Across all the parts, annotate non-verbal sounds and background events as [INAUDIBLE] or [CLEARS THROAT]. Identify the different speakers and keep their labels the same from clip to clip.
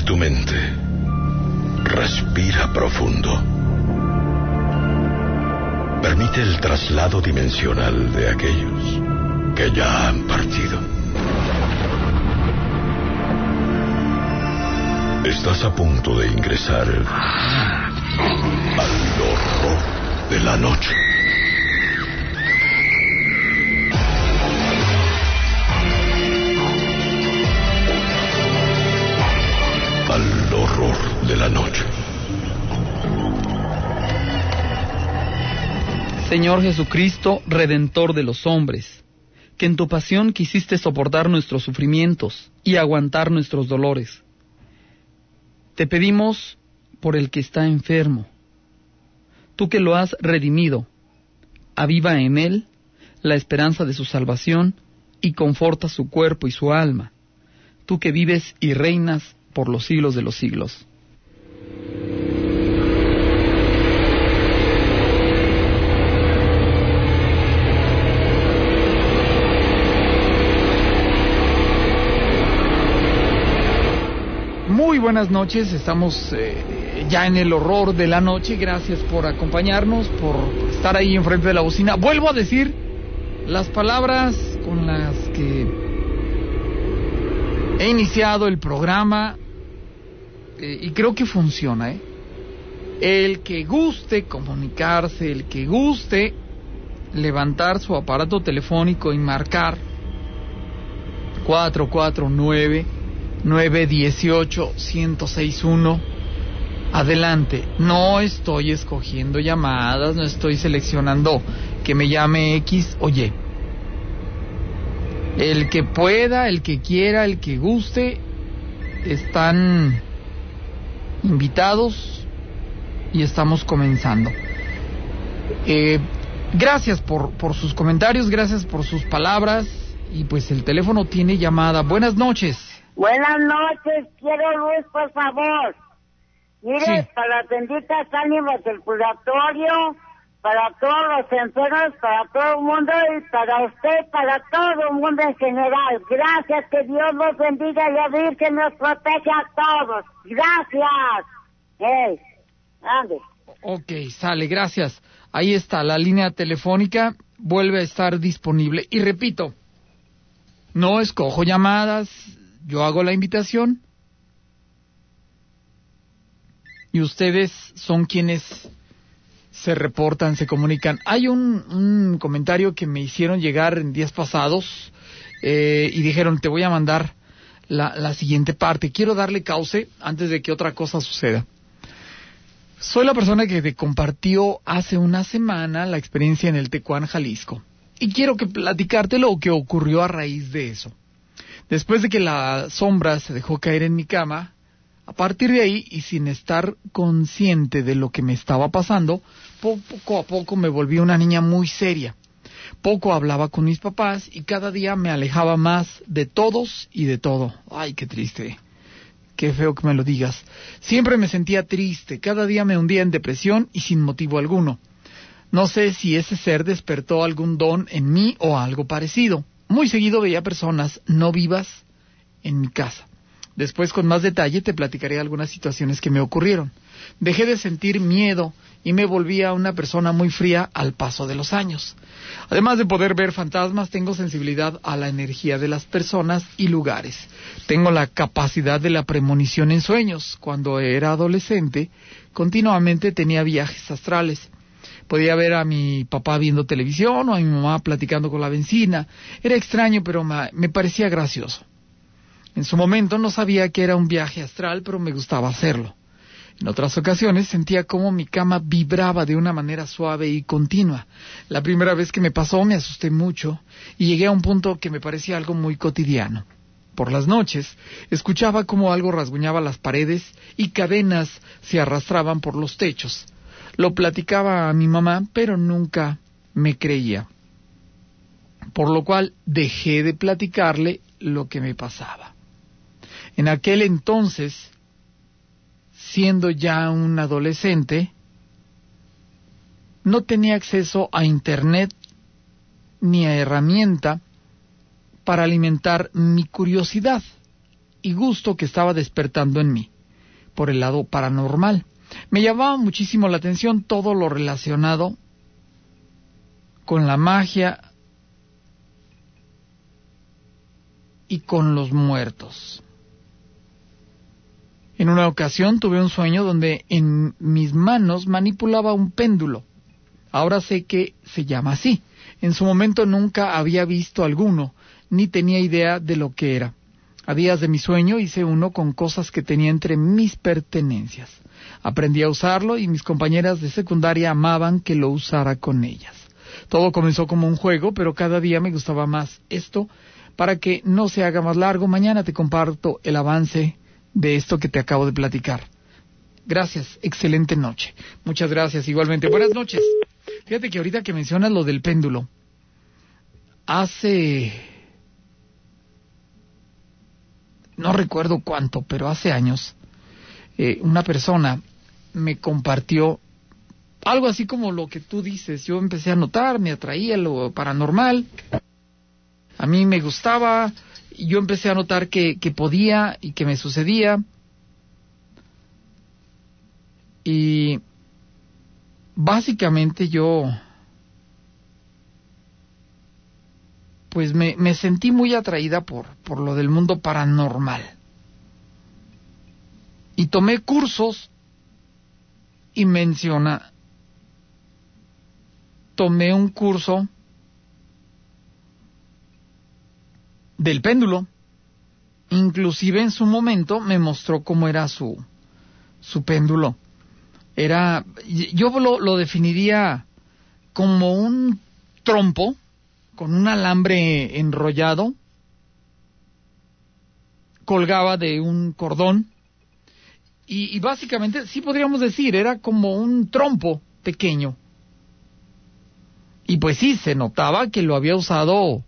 Speaker 1: Tu mente. Respira profundo. Permite el traslado dimensional de aquellos que ya han partido. Estás a punto de ingresar al horror de la noche.
Speaker 2: Señor Jesucristo, Redentor de los hombres, que en tu pasión quisiste soportar nuestros sufrimientos y aguantar nuestros dolores. Te pedimos por el que está enfermo, tú que lo has redimido, aviva en él la esperanza de su salvación y conforta su cuerpo y su alma, tú que vives y reinas por los siglos de los siglos. Muy buenas noches, estamos eh, ya en el horror de la noche, gracias por acompañarnos, por estar ahí enfrente de la bocina. Vuelvo a decir las palabras con las que he iniciado el programa y creo que funciona. ¿eh? El que guste comunicarse, el que guste levantar su aparato telefónico y marcar 449 918 1061 Adelante, no estoy escogiendo llamadas, no estoy seleccionando que me llame X o Y. El que pueda, el que quiera, el que guste, están invitados y estamos comenzando. Eh, gracias por, por sus comentarios, gracias por sus palabras y pues el teléfono tiene llamada. Buenas noches.
Speaker 3: Buenas noches, quiero luz, por favor. Mire,
Speaker 2: Sí.
Speaker 3: para las benditas ánimas del purgatorio, para todos los enfermos, para todo el mundo y para usted, para todo el mundo en general. Gracias, que Dios los bendiga y la Virgen nos proteja a todos. Gracias. Hey, ande.
Speaker 2: Ok, sale, gracias. Ahí está, la línea telefónica vuelve a estar disponible. Y repito, no escojo llamadas, yo hago la invitación y ustedes son quienes se reportan, se comunican. Hay un, un comentario que me hicieron llegar en días pasados eh, y dijeron, te voy a mandar la, siguiente parte. Quiero darle cauce antes de que otra cosa suceda. Soy la persona que te compartió hace una semana la experiencia en el Tecuán, Jalisco. Y quiero que platicarte lo que ocurrió a raíz de eso. Después de que la sombra se dejó caer en mi cama, a partir de ahí y sin estar consciente de lo que me estaba pasando, poco a poco me volví una niña muy seria. Poco hablaba con mis papás y cada día me alejaba más de todos y de todo. Ay, qué triste. Qué feo que me lo digas. Siempre me sentía triste, cada día me hundía en depresión y sin motivo alguno. No sé si ese ser despertó algún don en mí o algo parecido. Muy seguido veía personas no vivas en mi casa. Después con más detalle te platicaré algunas situaciones que me ocurrieron. Dejé de sentir miedo y me volví a una persona muy fría al paso de los años. Además de poder ver fantasmas, tengo sensibilidad a la energía de las personas y lugares. Tengo la capacidad de la premonición en sueños. Cuando era adolescente, continuamente tenía viajes astrales. Podía ver a mi papá viendo televisión o a mi mamá platicando con la vecina. Era extraño, pero me parecía gracioso. En su momento no sabía que era un viaje astral, pero me gustaba hacerlo. En otras ocasiones sentía como mi cama vibraba de una manera suave y continua. La primera vez que me pasó me asusté mucho y llegué a un punto que me parecía algo muy cotidiano. Por las noches escuchaba como algo rasguñaba las paredes y cadenas se arrastraban por los techos. Lo platicaba a mi mamá, pero nunca me creía. Por lo cual dejé de platicarle lo que me pasaba. En aquel entonces, siendo ya un adolescente, no tenía acceso a Internet ni a herramienta para alimentar mi curiosidad. y gusto que estaba despertando en mí, por el lado paranormal. Me llamaba muchísimo la atención todo lo relacionado con la magia y con los muertos. En una ocasión tuve un sueño donde en mis manos manipulaba un péndulo. Ahora sé que se llama así. En su momento nunca había visto alguno, ni tenía idea de lo que era. A días de mi sueño hice uno con cosas que tenía entre mis pertenencias. Aprendí a usarlo y mis compañeras de secundaria amaban que lo usara con ellas. Todo comenzó como un juego, pero cada día me gustaba más esto. Para que no se haga más largo, mañana te comparto el avance de esto que te acabo de platicar. Gracias, excelente noche. Muchas gracias, igualmente. Buenas noches. Fíjate que ahorita que mencionas lo del péndulo, hace... no recuerdo cuánto, pero hace años, eh, una persona me compartió algo así como lo que tú dices. Yo empecé a notar, me atraía lo paranormal. A mí me gustaba, yo empecé a notar que, que podía y que me sucedía. Y básicamente yo pues me, me, sentí muy atraída por, por lo del mundo paranormal. Y tomé cursos y menciona, tomé un curso del péndulo. Inclusive en su momento me mostró cómo era su, su péndulo. Era, yo lo, lo definiría como un trompo con un alambre enrollado, colgaba de un cordón y, y, básicamente, sí podríamos decir, era como un trompo pequeño. Y pues sí, se notaba que lo había usado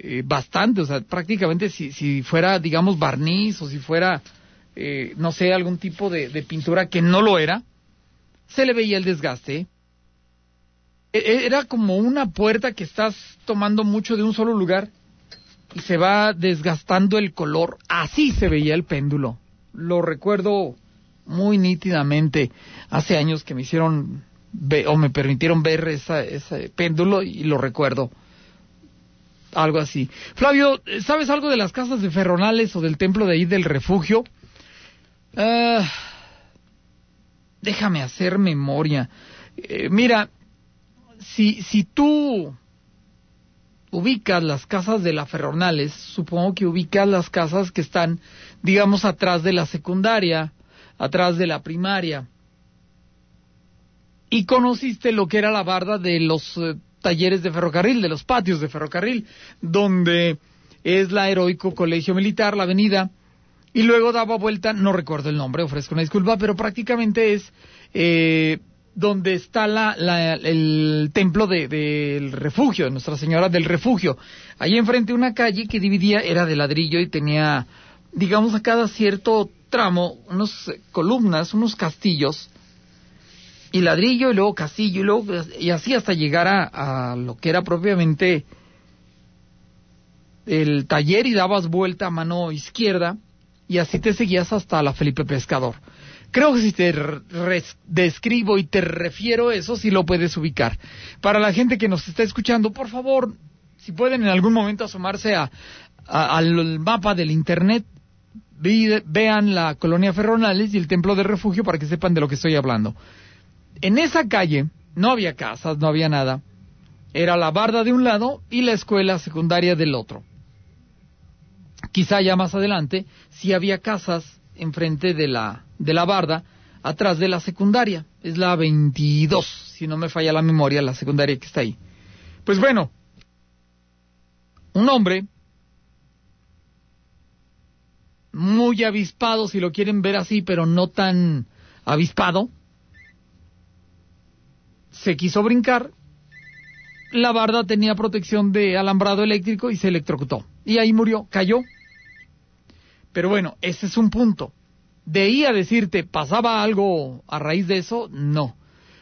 Speaker 2: eh, bastante, o sea, prácticamente si, si fuera, digamos, barniz o si fuera, eh, no sé, algún tipo de, pintura que no lo era, se le veía el desgaste. E, e, era como una puerta que estás tomando mucho de un solo lugar y se va desgastando el color. Así se veía el péndulo. Lo recuerdo muy nítidamente hace años que me hicieron o me permitieron ver esa, ese péndulo y lo recuerdo algo así. Flavio, ¿sabes algo de las casas de Ferronales o del templo de ahí del refugio? Uh, déjame hacer memoria. Eh, mira, si, si tú ubicas las casas de la Ferronales, supongo que ubicas las casas que están, digamos, atrás de la secundaria, atrás de la primaria. Y conociste lo que era la barda de los eh, talleres de ferrocarril, de los patios de ferrocarril, donde es la Heroico Colegio Militar, la avenida, y luego daba vuelta, no recuerdo el nombre, ofrezco una disculpa, pero prácticamente es eh, donde está la, la, el templo del de, refugio, Nuestra Señora del Refugio. Allí enfrente una calle que dividía, era de ladrillo y tenía, digamos, a cada cierto tramo, unas columnas, unos castillos, y ladrillo y luego castillo y luego y así hasta llegar a, lo que era propiamente el taller y dabas vuelta a mano izquierda y así te seguías hasta la Felipe Pescador. Creo que si te describo y te refiero eso, sí lo puedes ubicar. Para la gente que nos está escuchando, por favor, si pueden en algún momento asomarse a, al mapa del Internet, vean la colonia Ferronales y el Templo de Refugio para que sepan de lo que estoy hablando en esa calle no había casas, no había nada. Era la barda de un lado y la escuela secundaria del otro. Quizá ya más adelante sí había casas enfrente de la, de la barda, atrás de la secundaria. Es la 22, si no me falla la memoria, la secundaria que está ahí. Pues bueno, un hombre muy avispado, si lo quieren ver así, pero no tan avispado, se quiso brincar, la barda tenía protección de alambrado eléctrico y se electrocutó. Y ahí murió, cayó. Pero bueno, ese es un punto. De ahí a decirte, ¿pasaba algo a raíz de eso? No.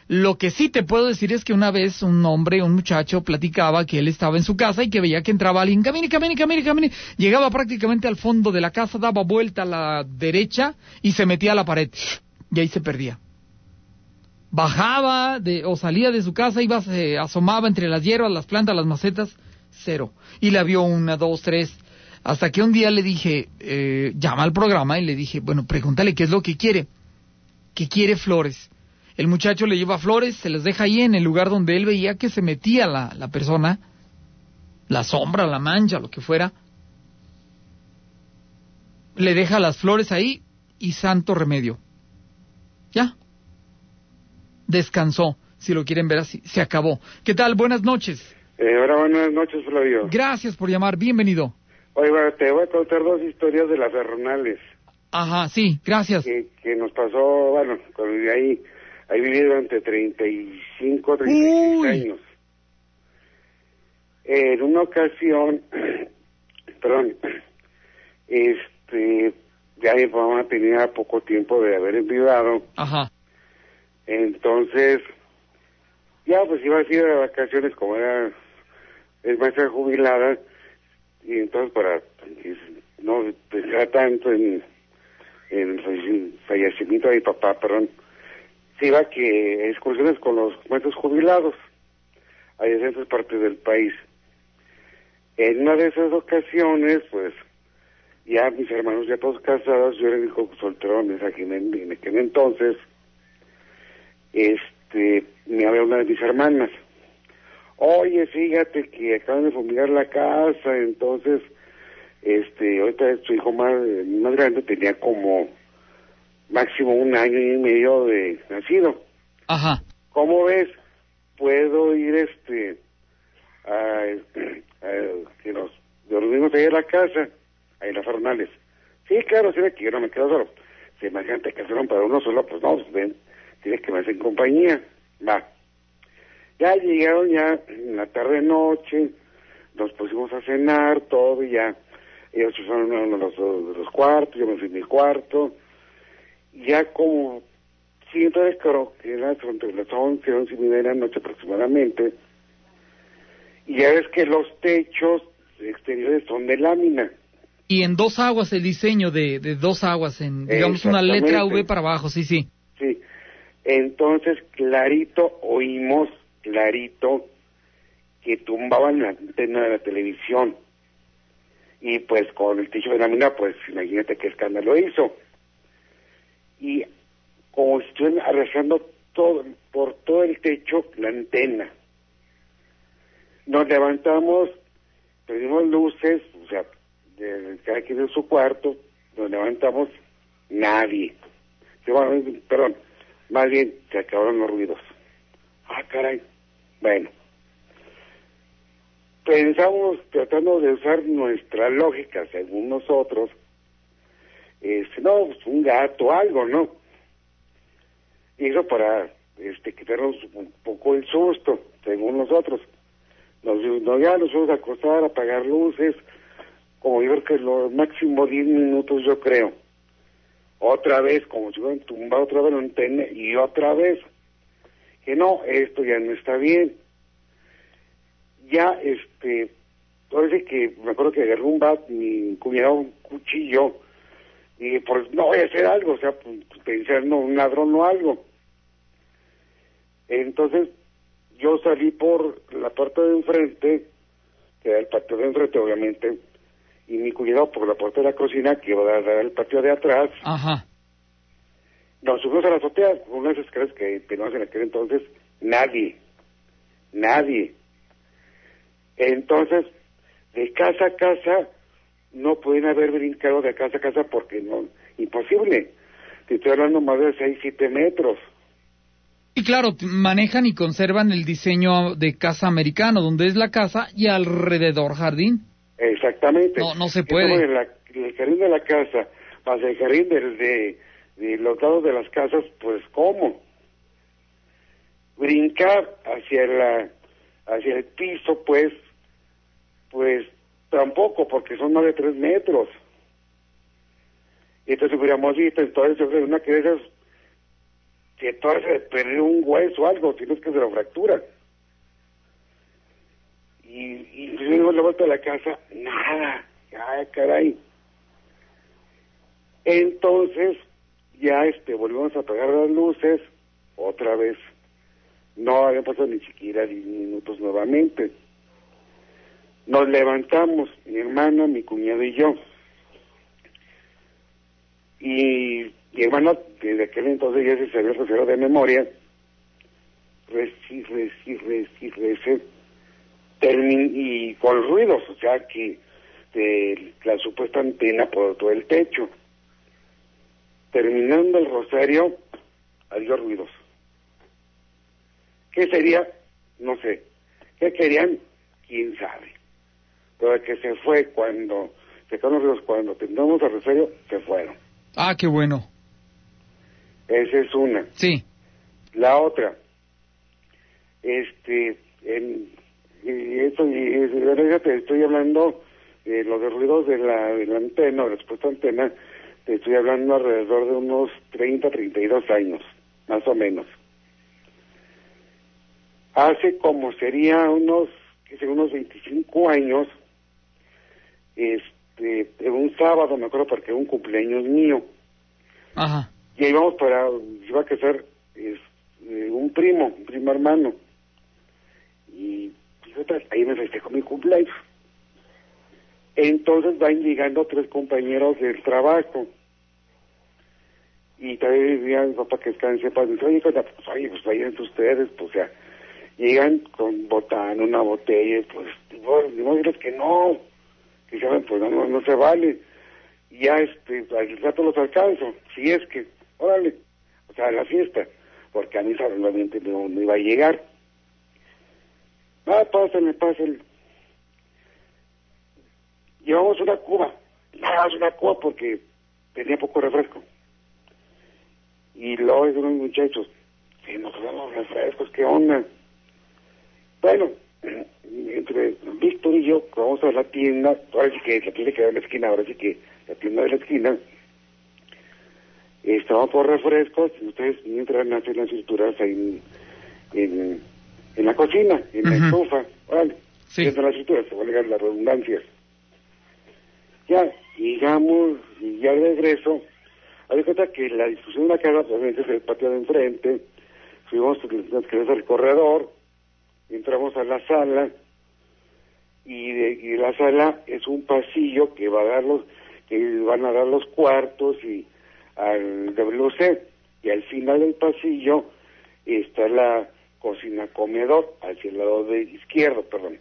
Speaker 2: Lo que sí te puedo decir es que una vez un hombre, un muchacho, platicaba que él estaba en su casa y que veía que entraba alguien, camine, camine, camine, camine. Llegaba prácticamente al fondo de la casa, daba vuelta a la derecha y se metía a la pared. Y ahí se perdía. Bajaba de, o salía de su casa, iba, se asomaba entre las hierbas, las plantas, las macetas, cero. Y la vio una, dos, tres. Hasta que un día le dije, eh, llama al programa y le dije, bueno, pregúntale qué es lo que quiere. ¿Qué quiere Flores? El muchacho le lleva flores, se las deja ahí en el lugar donde él veía que se metía la, la persona, la sombra, la mancha, lo que fuera. Le deja las flores ahí y santo remedio. Ya. Descansó, si lo quieren ver así. Se acabó. ¿Qué tal? Buenas noches.
Speaker 4: Eh, ahora buenas noches, Flavio.
Speaker 2: Gracias por llamar. Bienvenido.
Speaker 4: Oiga, te voy a contar dos historias de las Bernales.
Speaker 2: Ajá, sí, gracias.
Speaker 4: Que, que nos pasó, bueno, cuando viví ahí, ahí viví durante 35, 36
Speaker 2: Uy.
Speaker 4: años. En una ocasión, [CLEARS THROAT] perdón, este, ya mi mamá tenía poco tiempo de haber enviudado,
Speaker 2: Ajá.
Speaker 4: Entonces, ya pues iba a ir de vacaciones como era, es maestra jubilada, y entonces para que no pensar tanto en, el falle- fallecimiento de mi papá, perdón, se iba que excursiones con los maestros jubilados a diferentes partes del país. En una de esas ocasiones, pues, ya mis hermanos ya todos casados, yo era el hijo en aquel, en aquel entonces, este, me habla una de mis hermanas. Oye, fíjate que acaban de fumigar la casa, entonces, este, ahorita su hijo más, más grande tenía como máximo un año y medio de nacido.
Speaker 2: Ajá.
Speaker 4: ¿Cómo ves? Puedo ir, este, a, a- que nos dormimos ahí en la casa, ahí en las Fernales. Sí, claro, sí, que yo no me quedo solo. Se imagínate que fueron para uno solo, pues no, pues ven, que me hacen compañía. Va. Ya llegaron ya en la tarde noche, nos pusimos a cenar, todo y ya. Ellos a uno de los, de los cuartos, yo me fui a mi cuarto. Ya como, sí, entonces creo que era entre las 11, 11 y media de la noche aproximadamente. Y ya ves que los techos exteriores son de lámina.
Speaker 2: Y en dos aguas el diseño de, de dos aguas, en digamos una letra. V para abajo, sí, sí.
Speaker 4: Sí. Entonces, clarito, oímos clarito que tumbaban la antena de la televisión. Y pues con el techo de lámina, pues imagínate qué escándalo hizo. Y como si estuvieran arrasando todo, por todo el techo la antena. Nos levantamos, prendimos luces, o sea, de, cada quien en su cuarto, nos levantamos, nadie. Sí, perdón, más bien se acabaron los ruidos. Ah, caray. Bueno. Pensamos tratando de usar nuestra lógica, según nosotros, este, no, pues un gato, algo, ¿no? Y eso para este, quitarnos un poco el susto, según nosotros. Nos, ya nos fuimos a acostar, a apagar luces, como yo creo que lo máximo 10 minutos, yo creo otra vez, como si hubieran tumbado otra vez la antena y otra vez. Que no, esto ya no está bien. Ya, este, parece que me acuerdo que agarré un bat, mi cuñado un cuchillo, y pues no voy a hacer algo, o sea, pues, pensar, no, un ladrón o algo. Entonces, yo salí por la puerta de enfrente, que era el patio de enfrente, obviamente, y mi cuñado por la puerta de la cocina, que iba a dar al patio de atrás.
Speaker 2: Ajá.
Speaker 4: Nos subimos a la azotea, con unas escaleras que teníamos en aquel entonces, nadie, nadie. Entonces, de casa a casa, no pueden haber brincado de casa a casa porque no, imposible. Te estoy hablando más de 6, 7 metros.
Speaker 2: Y claro, manejan y conservan el diseño de casa americano, donde es la casa y alrededor jardín.
Speaker 4: Exactamente.
Speaker 2: No, no se
Speaker 4: Entonces,
Speaker 2: puede.
Speaker 4: la- el jardín de la casa, más el jardín del- de, de los lados de las casas, pues ¿cómo? Brincar hacia la hacia el piso, pues, pues tampoco, porque son más de tres metros. Y entonces hubiéramos visto, entonces yo creo una que de esas que se perdió un hueso o algo, si no es que se lo fractura. Y, y luego la vuelta a la casa, nada, ay caray. Entonces, ya este, volvimos a apagar las luces, otra vez. No habían pasado ni siquiera 10 minutos nuevamente. Nos levantamos, mi hermana, mi cuñado y yo. Y mi hermano, desde aquel entonces ya se sabía el de memoria, reci, reci, reci, reci, y con ruidos, o sea que de la supuesta antena por todo el techo. Terminando el rosario, había ruidos. ¿Qué sería? No sé. ¿Qué querían? ¿Quién sabe? Pero que se fue cuando, se los ruidos, cuando terminamos el rosario, se fueron.
Speaker 2: Ah, qué bueno.
Speaker 4: Esa es una.
Speaker 2: Sí.
Speaker 4: La otra, este, en, y eso, y, te estoy hablando de los ruidos de la, de la antena, de la supuesta antena, te estoy hablando alrededor de unos 30, 32 años, más o menos. Hace como sería unos, que sé, unos 25 años, este, un sábado, me acuerdo porque era un cumpleaños mío.
Speaker 2: Ajá.
Speaker 4: Y íbamos para, iba a casar es, eh, un primo, un primo hermano. Y ahí me festejo mi cumpleaños. Entonces van llegando tres compañeros del trabajo. Y también decían, papá, que descanse, pues, oye, pues, oye, pues vayan ustedes, pues, o sea, llegan con botán, una botella, pues, digo, que no, que saben, pues, no, no, se vale. Y ya, este, al rato los alcanzo, si es que, órale, o sea, la fiesta, porque a mí, obviamente, no, no iba a llegar. Ah, pásenle, pásenle. Llevamos una cuba, nada más una cuba porque tenía poco refresco. Y luego de unos muchachos, que nos damos refrescos, ¿qué onda? Bueno, entre Víctor y yo, vamos a la tienda, ahora sí que la tienda que en la esquina, ahora sí que la tienda de la esquina, estaba por refrescos, ustedes mientras hacen las cinturas ahí en, en, la cocina, en la estufa, vale, sí. las cinturas, se valgan las redundancias. Ya, llegamos, y ya regreso, hay cuenta que la discusión de la casa, obviamente es el patio de enfrente, fuimos al corredor, entramos a la sala, y de, la sala es un pasillo que va a dar los, que van a dar los cuartos y al WC, y al final del pasillo está la cocina comedor, hacia el lado de izquierdo, perdón.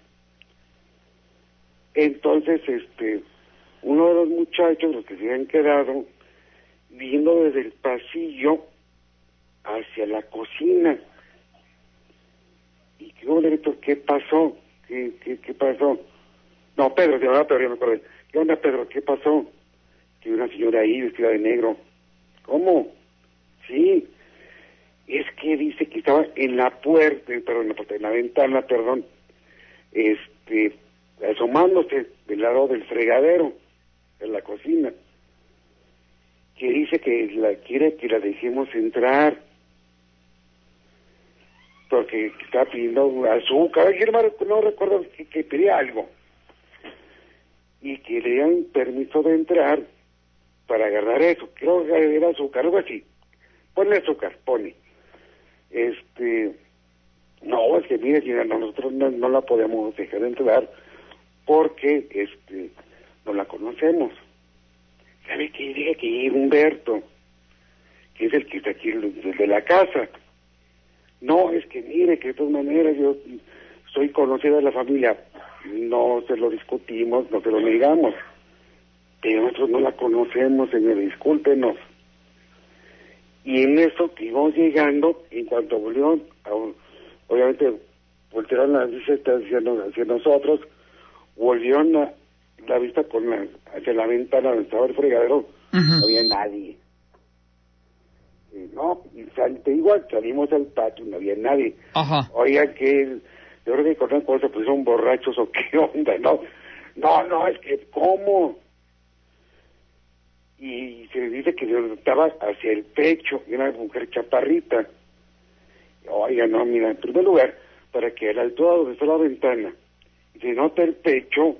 Speaker 4: Entonces, este, uno de los muchachos, los que se habían quedado, viendo desde el pasillo hacia la cocina. Y qué onda, ¿qué pasó? ¿Qué, qué, qué pasó? No, Pedro, se Pedro, me acordé. ¿Qué onda, Pedro? ¿Qué pasó? Que una señora ahí vestida de negro. ¿Cómo? Sí. Es que dice que estaba en la puerta, perdón, en la, en la ventana, perdón, este, asomándose del lado del fregadero, en la cocina que dice que la quiere que la dejemos entrar porque está pidiendo azúcar, no recuerdo que, pedía algo y que le dieran permiso de entrar para agarrar eso, creo que era azúcar, algo así, ponle azúcar, pone, este, no, es que mire, nosotros no, la podemos dejar entrar porque, este, no la conocemos ¿sabe qué? Diga que Humberto, que es el que está aquí desde la casa. No, es que mire que de todas maneras yo soy conocida de la familia. No se lo discutimos, no se lo negamos. Pero nosotros no la conocemos, señor, discúlpenos. Y en eso que íbamos llegando, en cuanto volvieron, obviamente voltearon la vista hacia, hacia nosotros, volvieron a, la vista con la, hacia la ventana donde estaba el fregadero, no había nadie. no, y sal, te digo, salimos al patio, no había nadie.
Speaker 2: Ajá.
Speaker 4: Oiga, que yo creo que con cosas pues son borrachos o qué [LAUGHS] onda, ¿no? No, no, es que, ¿cómo? Y se dice que le notaba hacia el pecho, y una mujer chaparrita. Oiga, no, mira, en primer lugar, para que a la altura donde está la ventana se nota el pecho,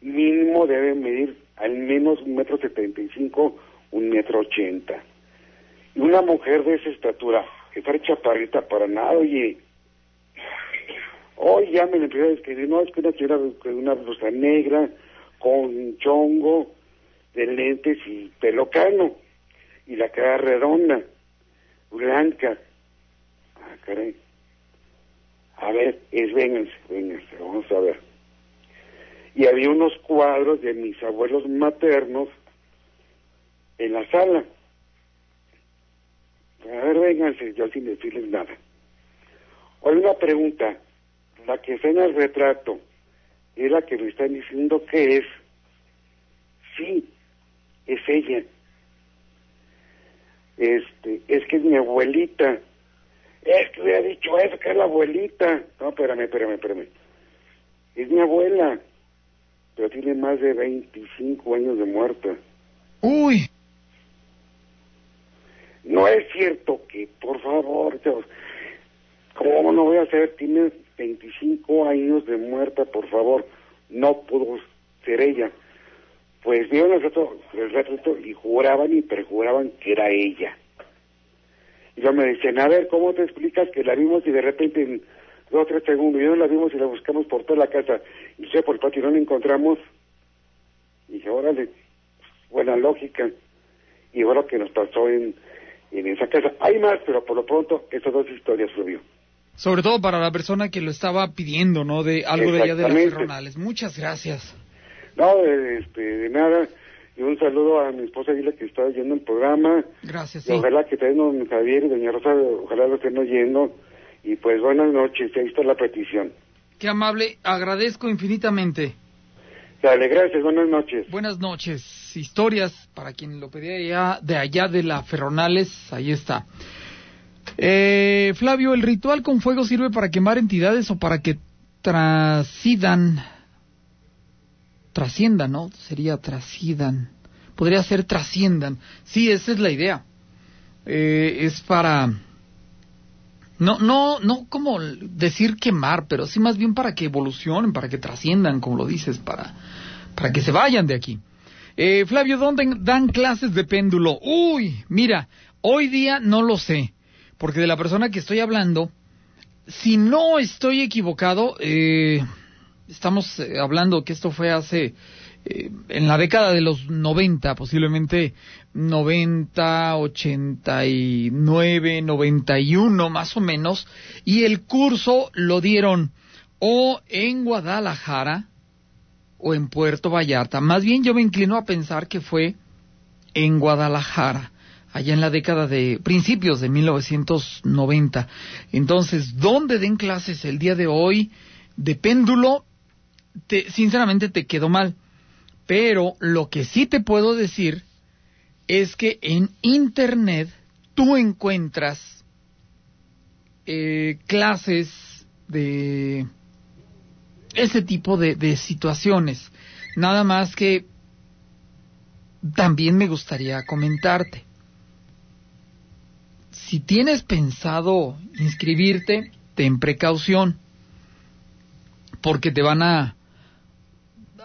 Speaker 4: mínimo debe medir al menos un metro setenta y cinco, un metro ochenta. Y una mujer de esa estatura, está chaparrita para nada, oye, hoy ya me empezó a describir, no, es que una señora con una blusa negra, con chongo, de lentes y pelo cano, y la cara redonda, blanca. Ah, caray. A ver, es vénganse, vénganse, vamos a ver. Y había unos cuadros de mis abuelos maternos en la sala. A ver, vénganse, yo sin decirles nada. Hoy una pregunta, la que está en el retrato, es la que me están diciendo que es. Sí, es ella. Este, es que es mi abuelita. Es que hubiera dicho eso, que es la abuelita. No, espérame, espérame, espérame. Es mi abuela, pero tiene más de 25 años de muerta.
Speaker 2: Uy.
Speaker 4: No es cierto que, por favor, ¿cómo no voy a saber? Tiene 25 años de muerta, por favor. No pudo ser ella. Pues vieron el retrato, el retrato y juraban y perjuraban que era ella. Y yo me decían, a ver, ¿cómo te explicas que la vimos y de repente en dos o tres segundos, y no la vimos y la buscamos por toda la casa, y sé por el patio y no la encontramos? Y dije, órale, buena lógica. Y ahora que nos pasó en, en esa casa. Hay más, pero por lo pronto, esas dos historias, Rubio.
Speaker 2: Sobre todo para la persona que lo estaba pidiendo, ¿no? De algo de allá de las Ferronales. Muchas gracias.
Speaker 4: No, este, de nada. Y un saludo a mi esposa Dile que está oyendo el programa.
Speaker 2: Gracias.
Speaker 4: Y ojalá que también don Javier y doña Rosa, ojalá lo estén oyendo. Y pues buenas noches, ahí está la petición.
Speaker 2: Qué amable, agradezco infinitamente.
Speaker 4: Dale, gracias, buenas noches.
Speaker 2: Buenas noches. Historias, para quien lo pedía ya de allá de la Ferronales, ahí está. Eh, Flavio, ¿el ritual con fuego sirve para quemar entidades o para que trascidan trasciendan, ¿no? Sería trasciendan. Podría ser trasciendan. Sí, esa es la idea. Eh, es para no, no, no como decir quemar, pero sí más bien para que evolucionen, para que trasciendan, como lo dices, para, para que se vayan de aquí. Eh, Flavio, ¿dónde dan clases de péndulo? Uy, mira, hoy día no lo sé, porque de la persona que estoy hablando, si no estoy equivocado, eh, estamos eh, hablando que esto fue hace eh, en la década de los 90, posiblemente 90, 89, 91 más o menos, y el curso lo dieron o en Guadalajara o en Puerto Vallarta. Más bien yo me inclino a pensar que fue en Guadalajara, allá en la década de principios de 1990. Entonces, ¿dónde den clases el día de hoy de péndulo? Sinceramente te quedó mal. Pero lo que sí te puedo decir es que en Internet tú encuentras eh, clases de ese tipo de, de situaciones. Nada más que también me gustaría comentarte. Si tienes pensado inscribirte, ten precaución, porque te van a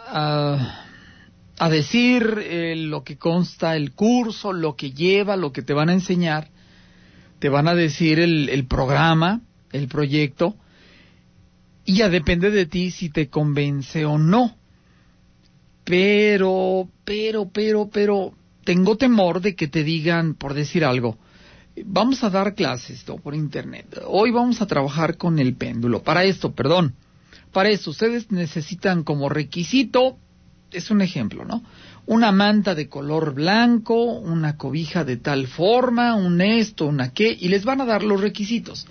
Speaker 2: a, decir eh, lo que consta el curso, lo que lleva, lo que te van a enseñar, te van a decir el, el programa, el proyecto, y ya depende de ti si te convence o no. Pero, pero, pero, pero, tengo temor de que te digan, por decir algo, vamos a dar clases por internet. Hoy vamos a trabajar con el péndulo. Para esto, perdón, para eso, ustedes necesitan como requisito, es un ejemplo, ¿no? Una manta de color blanco, una cobija de tal forma, un esto, una qué, y les van a dar los requisitos.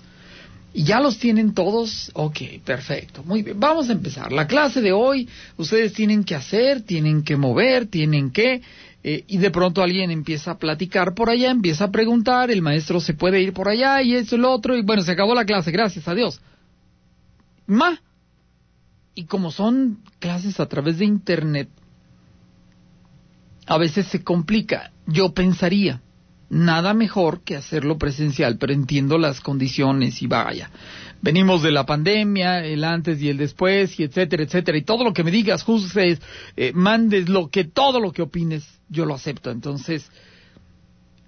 Speaker 2: Y ya los tienen todos, ok, perfecto, muy bien. Vamos a empezar. La clase de hoy, ustedes tienen que hacer, tienen que mover, tienen que, eh, y de pronto alguien empieza a platicar por allá, empieza a preguntar, el maestro se puede ir por allá y esto y lo otro, y bueno, se acabó la clase, gracias a Dios. Ma, y como son clases a través de Internet, a veces se complica. Yo pensaría, nada mejor que hacerlo presencial, pero entiendo las condiciones y vaya. Venimos de la pandemia, el antes y el después, y etcétera, etcétera, y todo lo que me digas, juzgues, eh, mandes lo que, todo lo que opines, yo lo acepto. Entonces,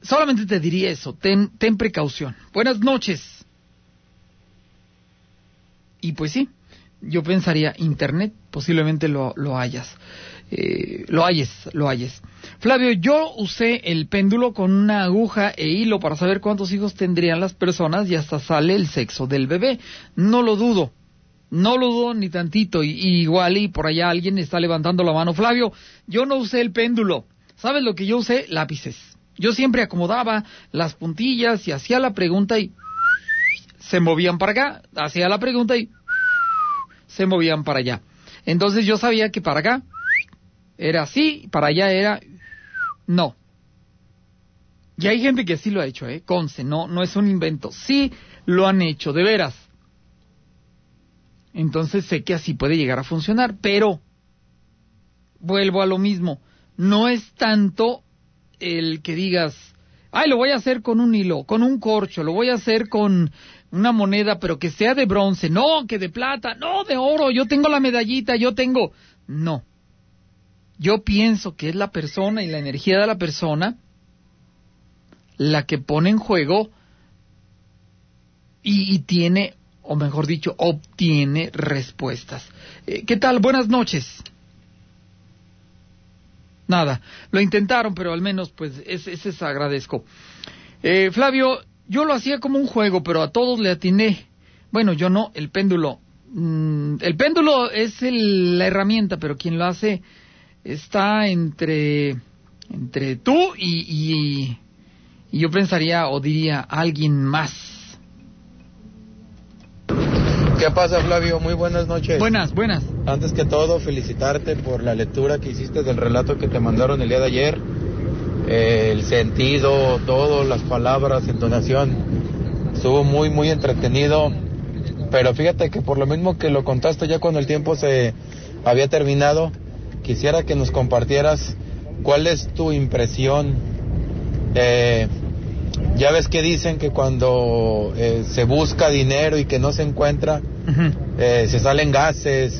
Speaker 2: solamente te diría eso, ten, ten precaución. Buenas noches. Y pues sí, yo pensaría Internet, posiblemente lo, lo hayas. Eh, lo hayes, lo hayes. Flavio, yo usé el péndulo con una aguja e hilo para saber cuántos hijos tendrían las personas y hasta sale el sexo del bebé. No lo dudo. No lo dudo ni tantito. Y, igual y por allá alguien está levantando la mano. Flavio, yo no usé el péndulo. ¿Sabes lo que yo usé? Lápices. Yo siempre acomodaba las puntillas y hacía la pregunta y se movían para acá. Hacía la pregunta y se movían para allá. Entonces yo sabía que para acá era así, para allá era no. Y hay gente que sí lo ha hecho, ¿eh? Conce, no, no es un invento. Sí lo han hecho, de veras. Entonces sé que así puede llegar a funcionar, pero vuelvo a lo mismo. No es tanto el que digas, ay, lo voy a hacer con un hilo, con un corcho, lo voy a hacer con una moneda, pero que sea de bronce, no, que de plata, no, de oro, yo tengo la medallita, yo tengo... No. Yo pienso que es la persona y la energía de la persona la que pone en juego y, tiene, o mejor dicho, obtiene respuestas. Eh, ¿Qué tal? Buenas noches. Nada, lo intentaron, pero al menos pues ese, es agradezco. Eh, Flavio, yo lo hacía como un juego, pero a todos le atiné. Bueno, yo no, el péndulo. Mm, el péndulo es la herramienta, pero quien lo hace está entre, entre tú y, y, yo pensaría o diría alguien más.
Speaker 5: ¿Qué pasa, Flavio? Muy buenas noches.
Speaker 2: Buenas, buenas.
Speaker 5: Antes que todo, felicitarte por la lectura que hiciste del relato que te mandaron el día de ayer. Eh, el sentido, todo, las palabras, entonación. Estuvo muy, muy entretenido. Pero fíjate que por lo mismo que lo contaste ya cuando el tiempo se había terminado, quisiera que nos compartieras cuál es tu impresión. Eh, ya ves que dicen que cuando eh, se busca dinero y que no se encuentra, eh, se salen gases,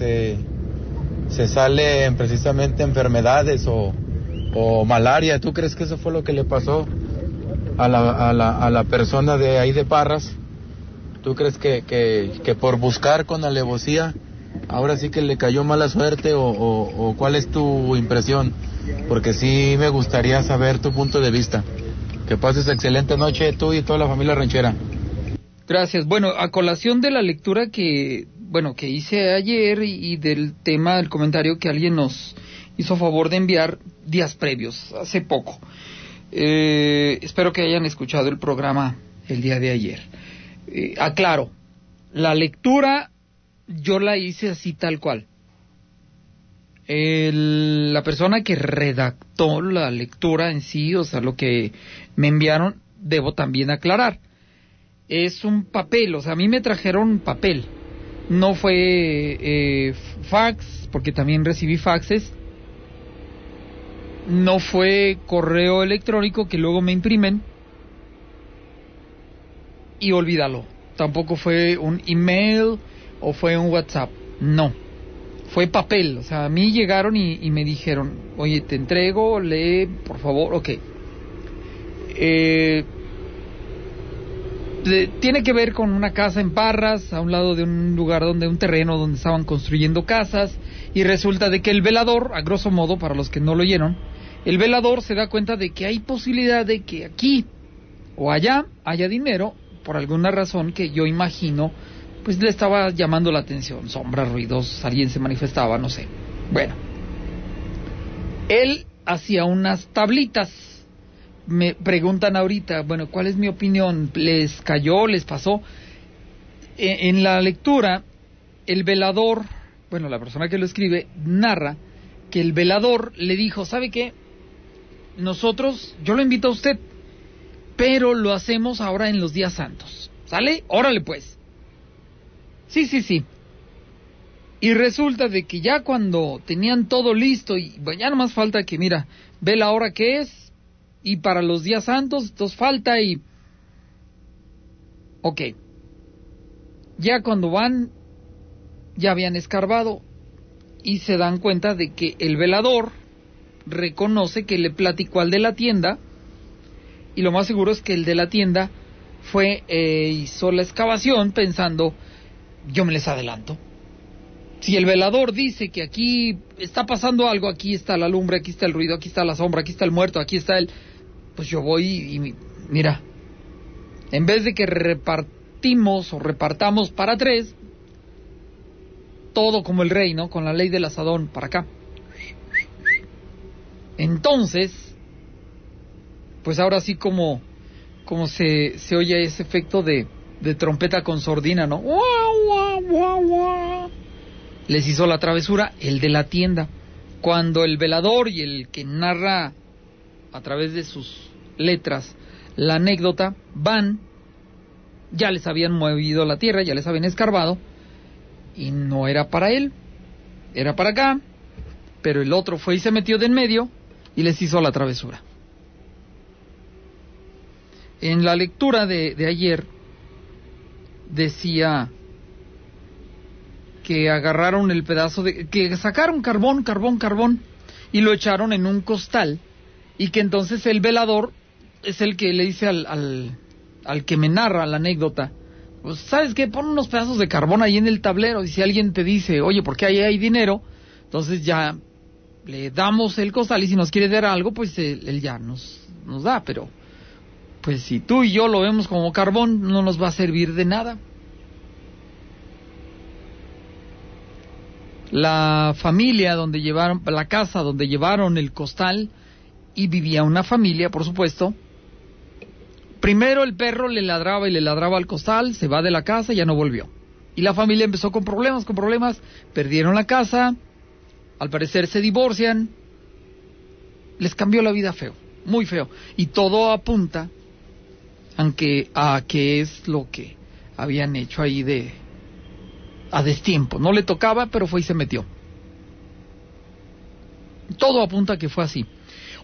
Speaker 5: se salen precisamente enfermedades o, o, malaria. ¿Tú crees que eso fue lo que le pasó a la, a la, a la persona de ahí de Parras? ¿Tú crees que, que, que por buscar con alevosía ahora sí que le cayó mala suerte o, cuál es tu impresión, porque sí me gustaría saber tu punto de vista. Que pases excelente noche tú y toda la familia ranchera.
Speaker 2: Gracias. Bueno, a colación de la lectura que, bueno, que hice ayer y, del tema, del comentario que alguien nos hizo favor de enviar días previos, hace poco. Eh, espero que hayan escuchado el programa el día de ayer. Eh, aclaro, la lectura yo la hice así tal cual. la persona que redactó la lectura en sí, o sea, lo que me enviaron, debo también aclarar. Es un papel, o sea, a mí me trajeron papel. No fue eh, fax, porque también recibí faxes. No fue correo electrónico que luego me imprimen. Y olvídalo. Tampoco fue un email o fue un WhatsApp. No, fue papel. O sea, a mí llegaron y, me dijeron, oye, te entrego, lee, por favor, ok. Eh, tiene que ver con una casa en Parras, a un lado de un lugar donde un terreno donde estaban construyendo casas y resulta de que el velador, a grosso modo, para los que no lo oyeron, el velador se da cuenta de que hay posibilidad de que aquí o allá haya dinero por alguna razón que yo imagino pues le estaba llamando la atención, sombras, ruidos, alguien se manifestaba, no sé. Bueno, él hacía unas tablitas. Me preguntan ahorita, bueno, ¿cuál es mi opinión? ¿Les cayó? ¿Les pasó? E, en la lectura, el velador, bueno, la persona que lo escribe, narra que el velador le dijo, ¿sabe qué? Nosotros, yo lo invito a usted, pero lo hacemos ahora en los días santos. ¿Sale? Órale pues. Sí, sí, sí. Y resulta de que ya cuando tenían todo listo y ya no más falta que, mira, ve la hora que es y para los días santos, entonces falta y... Ok. Ya cuando van, ya habían escarbado y se dan cuenta de que el velador reconoce que le platicó al de la tienda y lo más seguro es que el de la tienda fue eh, hizo la excavación pensando yo me les adelanto. Si el velador dice que aquí está pasando algo, aquí está la lumbre, aquí está el ruido, aquí está la sombra, aquí está el muerto, aquí está el... Pues yo voy y, mira, en vez de que repartimos o repartamos para tres, todo como el rey, ¿no? Con la ley del asadón, para acá. Entonces, pues ahora sí como, como se, se oye ese efecto de, de trompeta con sordina, ¿no? les hizo la travesura el de la tienda. Cuando el velador y el que narra a través de sus letras la anécdota van, ya les habían movido la tierra, ya les habían escarbado, y no era para él, era para acá, pero el otro fue y se metió de en medio y les hizo la travesura. En la lectura de, de ayer decía que agarraron el pedazo de... que sacaron carbón, carbón, carbón y lo echaron en un costal y que entonces el velador es el que le dice al, al, al que me narra la anécdota, pues sabes qué, pon unos pedazos de carbón ahí en el tablero y si alguien te dice, oye, ¿por qué ahí hay dinero? Entonces ya le damos el costal y si nos quiere dar algo, pues él, él ya nos, nos da, pero pues si tú y yo lo vemos como carbón, no nos va a servir de nada. la familia donde llevaron, la casa donde llevaron el costal y vivía una familia, por supuesto. Primero el perro le ladraba y le ladraba al costal, se va de la casa y ya no volvió. Y la familia empezó con problemas, con problemas, perdieron la casa, al parecer se divorcian, les cambió la vida feo, muy feo. Y todo apunta aunque, a que es lo que habían hecho ahí de, a destiempo. No le tocaba, pero fue y se metió. Todo apunta a que fue así.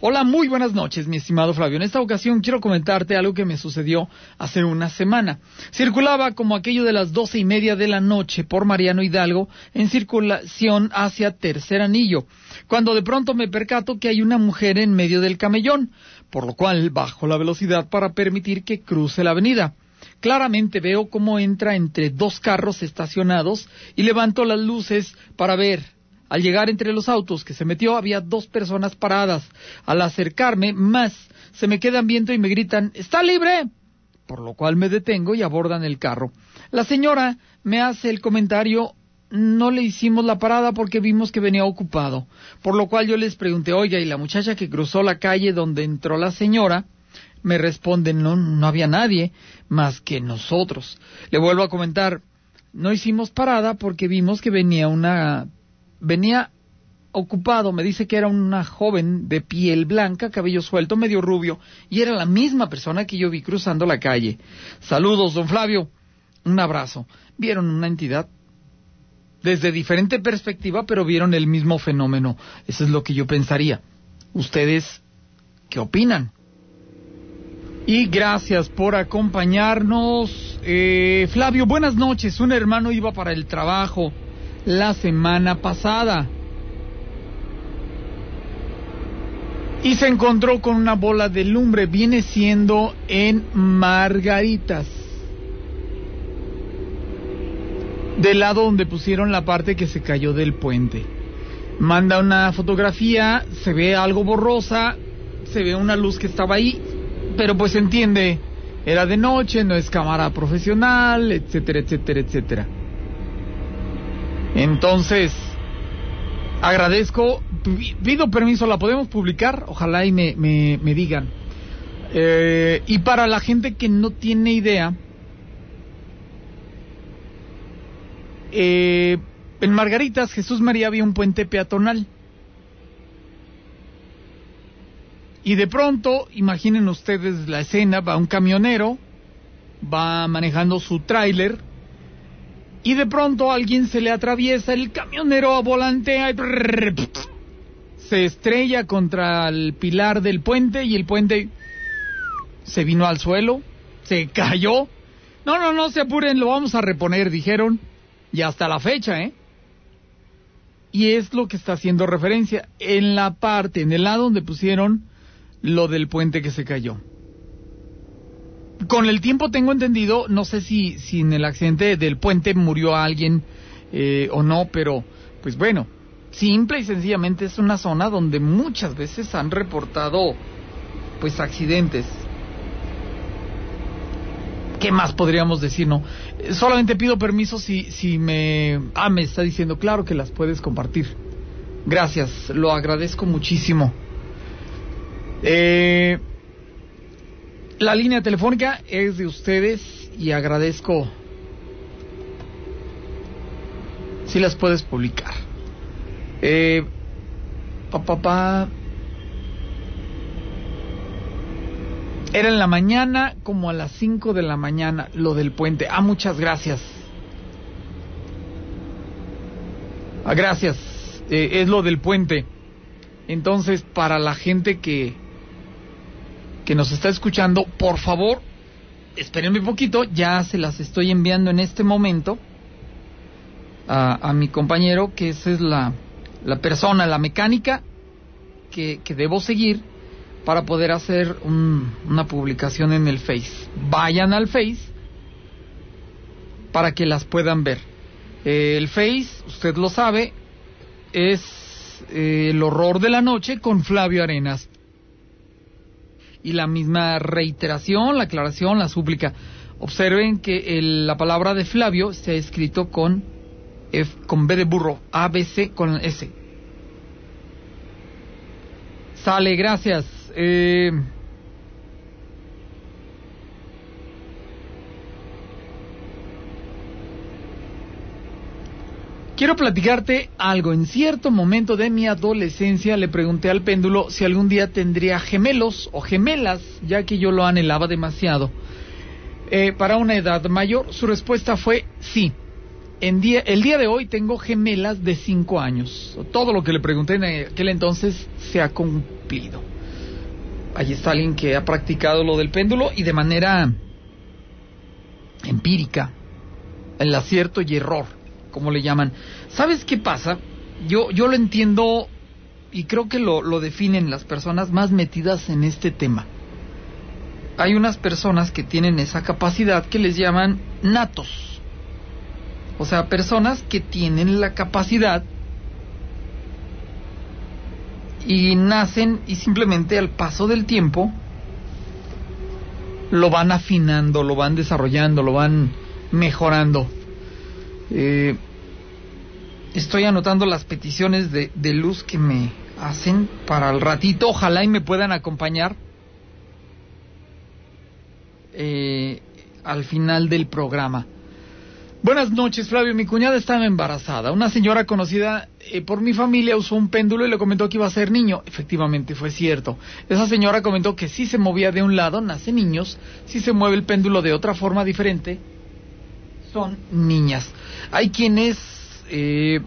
Speaker 2: Hola, muy buenas noches, mi estimado Flavio. En esta ocasión quiero comentarte algo que me sucedió hace una semana. Circulaba como aquello de las doce y media de la noche por Mariano Hidalgo en circulación hacia Tercer Anillo, cuando de pronto me percato que hay una mujer en medio del camellón, por lo cual bajo la velocidad para permitir que cruce la avenida. Claramente veo cómo entra entre dos carros estacionados y levanto las luces para ver. Al llegar entre los autos que se metió había dos personas paradas. Al acercarme más, se me quedan viendo y me gritan ¡Está libre! Por lo cual me detengo y abordan el carro. La señora me hace el comentario no le hicimos la parada porque vimos que venía ocupado. Por lo cual yo les pregunté, oiga, ¿y la muchacha que cruzó la calle donde entró la señora? me responden, no, no había nadie más que nosotros. Le vuelvo a comentar, no hicimos parada porque vimos que venía una, venía ocupado, me dice que era una joven de piel blanca, cabello suelto, medio rubio, y era la misma persona que yo vi cruzando la calle. Saludos, don Flavio. Un abrazo. Vieron una entidad desde diferente perspectiva, pero vieron el mismo fenómeno. Eso es lo que yo pensaría. ¿Ustedes qué opinan? Y gracias por acompañarnos. Eh, Flavio, buenas noches. Un hermano iba para el trabajo la semana pasada. Y se encontró con una bola de lumbre. Viene siendo en Margaritas. Del lado donde pusieron la parte que se cayó del puente. Manda una fotografía, se ve algo borrosa, se ve una luz que estaba ahí pero pues entiende, era de noche, no es cámara profesional, etcétera, etcétera, etcétera. Entonces, agradezco, pido permiso, ¿la podemos publicar? Ojalá y me, me, digan. Eh, y para la gente que no tiene idea, eh, en Margaritas Jesús María había un puente peatonal. Y de pronto, imaginen ustedes la escena, va un camionero, va manejando su tráiler y de pronto alguien se le atraviesa, el camionero volantea y se estrella contra el pilar del puente y el puente se vino al suelo, se cayó. No, no, no se apuren, lo vamos a reponer, dijeron. Y hasta la fecha, ¿eh? Y es lo que está haciendo referencia en la parte, en el lado donde pusieron lo del puente que se cayó. Con el tiempo tengo entendido, no sé si, si en el accidente del puente murió alguien eh, o no, pero pues bueno, simple y sencillamente es una zona donde muchas veces han reportado pues accidentes. ¿Qué más podríamos decir, no? Eh, solamente pido permiso si, si me... Ah, me está diciendo, claro que las puedes compartir. Gracias, lo agradezco muchísimo. Eh, la línea telefónica es de ustedes y agradezco si las puedes publicar. Eh, papá, Era en la mañana, como a las 5 de la mañana, lo del puente. Ah, muchas gracias. Ah, gracias. Eh, es lo del puente. Entonces, para la gente que, que nos está escuchando, por favor, espérenme un poquito, ya se las estoy enviando en este momento a, mi compañero, que esa es la, la persona, la mecánica que, que debo seguir para poder hacer una publicación en el Face. Vayan al Face para que las puedan ver. Eh, el Face, usted lo sabe, es eh, el horror de la noche con Flavio Arenas y la misma reiteración, la aclaración, la súplica. Observen que la palabra de Flavio se ha escrito con F, con B de burro, A, B, C con S. Sale, gracias. Eh, Quiero platicarte algo. En cierto momento de mi adolescencia le pregunté al péndulo si algún día tendría gemelos o gemelas, ya que yo lo anhelaba demasiado. Eh, para una edad mayor, su respuesta fue sí. El día de hoy tengo gemelas de cinco años. Todo lo que le pregunté en aquel entonces se ha cumplido. Allí está alguien que ha practicado lo del péndulo y de manera empírica, el acierto y error como le llaman. ¿Sabes qué pasa? Yo, yo lo entiendo y creo que lo, lo definen las personas más metidas en este tema. Hay unas personas que tienen esa capacidad que les llaman natos. O sea, personas que tienen la capacidad y nacen y simplemente al paso del tiempo lo van afinando, lo van desarrollando, lo van mejorando. Eh, estoy anotando las peticiones de, de, luz que me hacen para el ratito. Ojalá y me puedan acompañar eh, al final del programa. Buenas noches, Flavio. Mi cuñada estaba embarazada. Una señora conocida eh, por mi familia usó un péndulo y le comentó que iba a ser niño. Efectivamente, fue cierto. Esa señora comentó que si se movía de un lado, nace niños. Si se mueve el péndulo de otra forma diferente, son niñas. Hay quienes eh,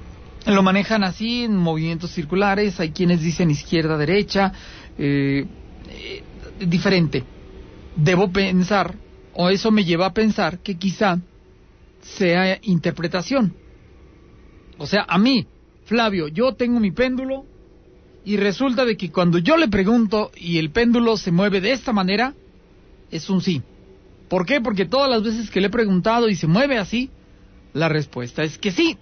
Speaker 2: lo manejan así, en movimientos circulares, hay quienes dicen izquierda-derecha, eh, eh, diferente. Debo pensar, o eso me lleva a pensar, que quizá sea interpretación. O sea, a mí, Flavio, yo tengo mi péndulo y resulta de que cuando yo le pregunto y el péndulo se mueve de esta manera, es un sí. ¿Por qué? Porque todas las veces que le he preguntado y se mueve así, la respuesta es que sí.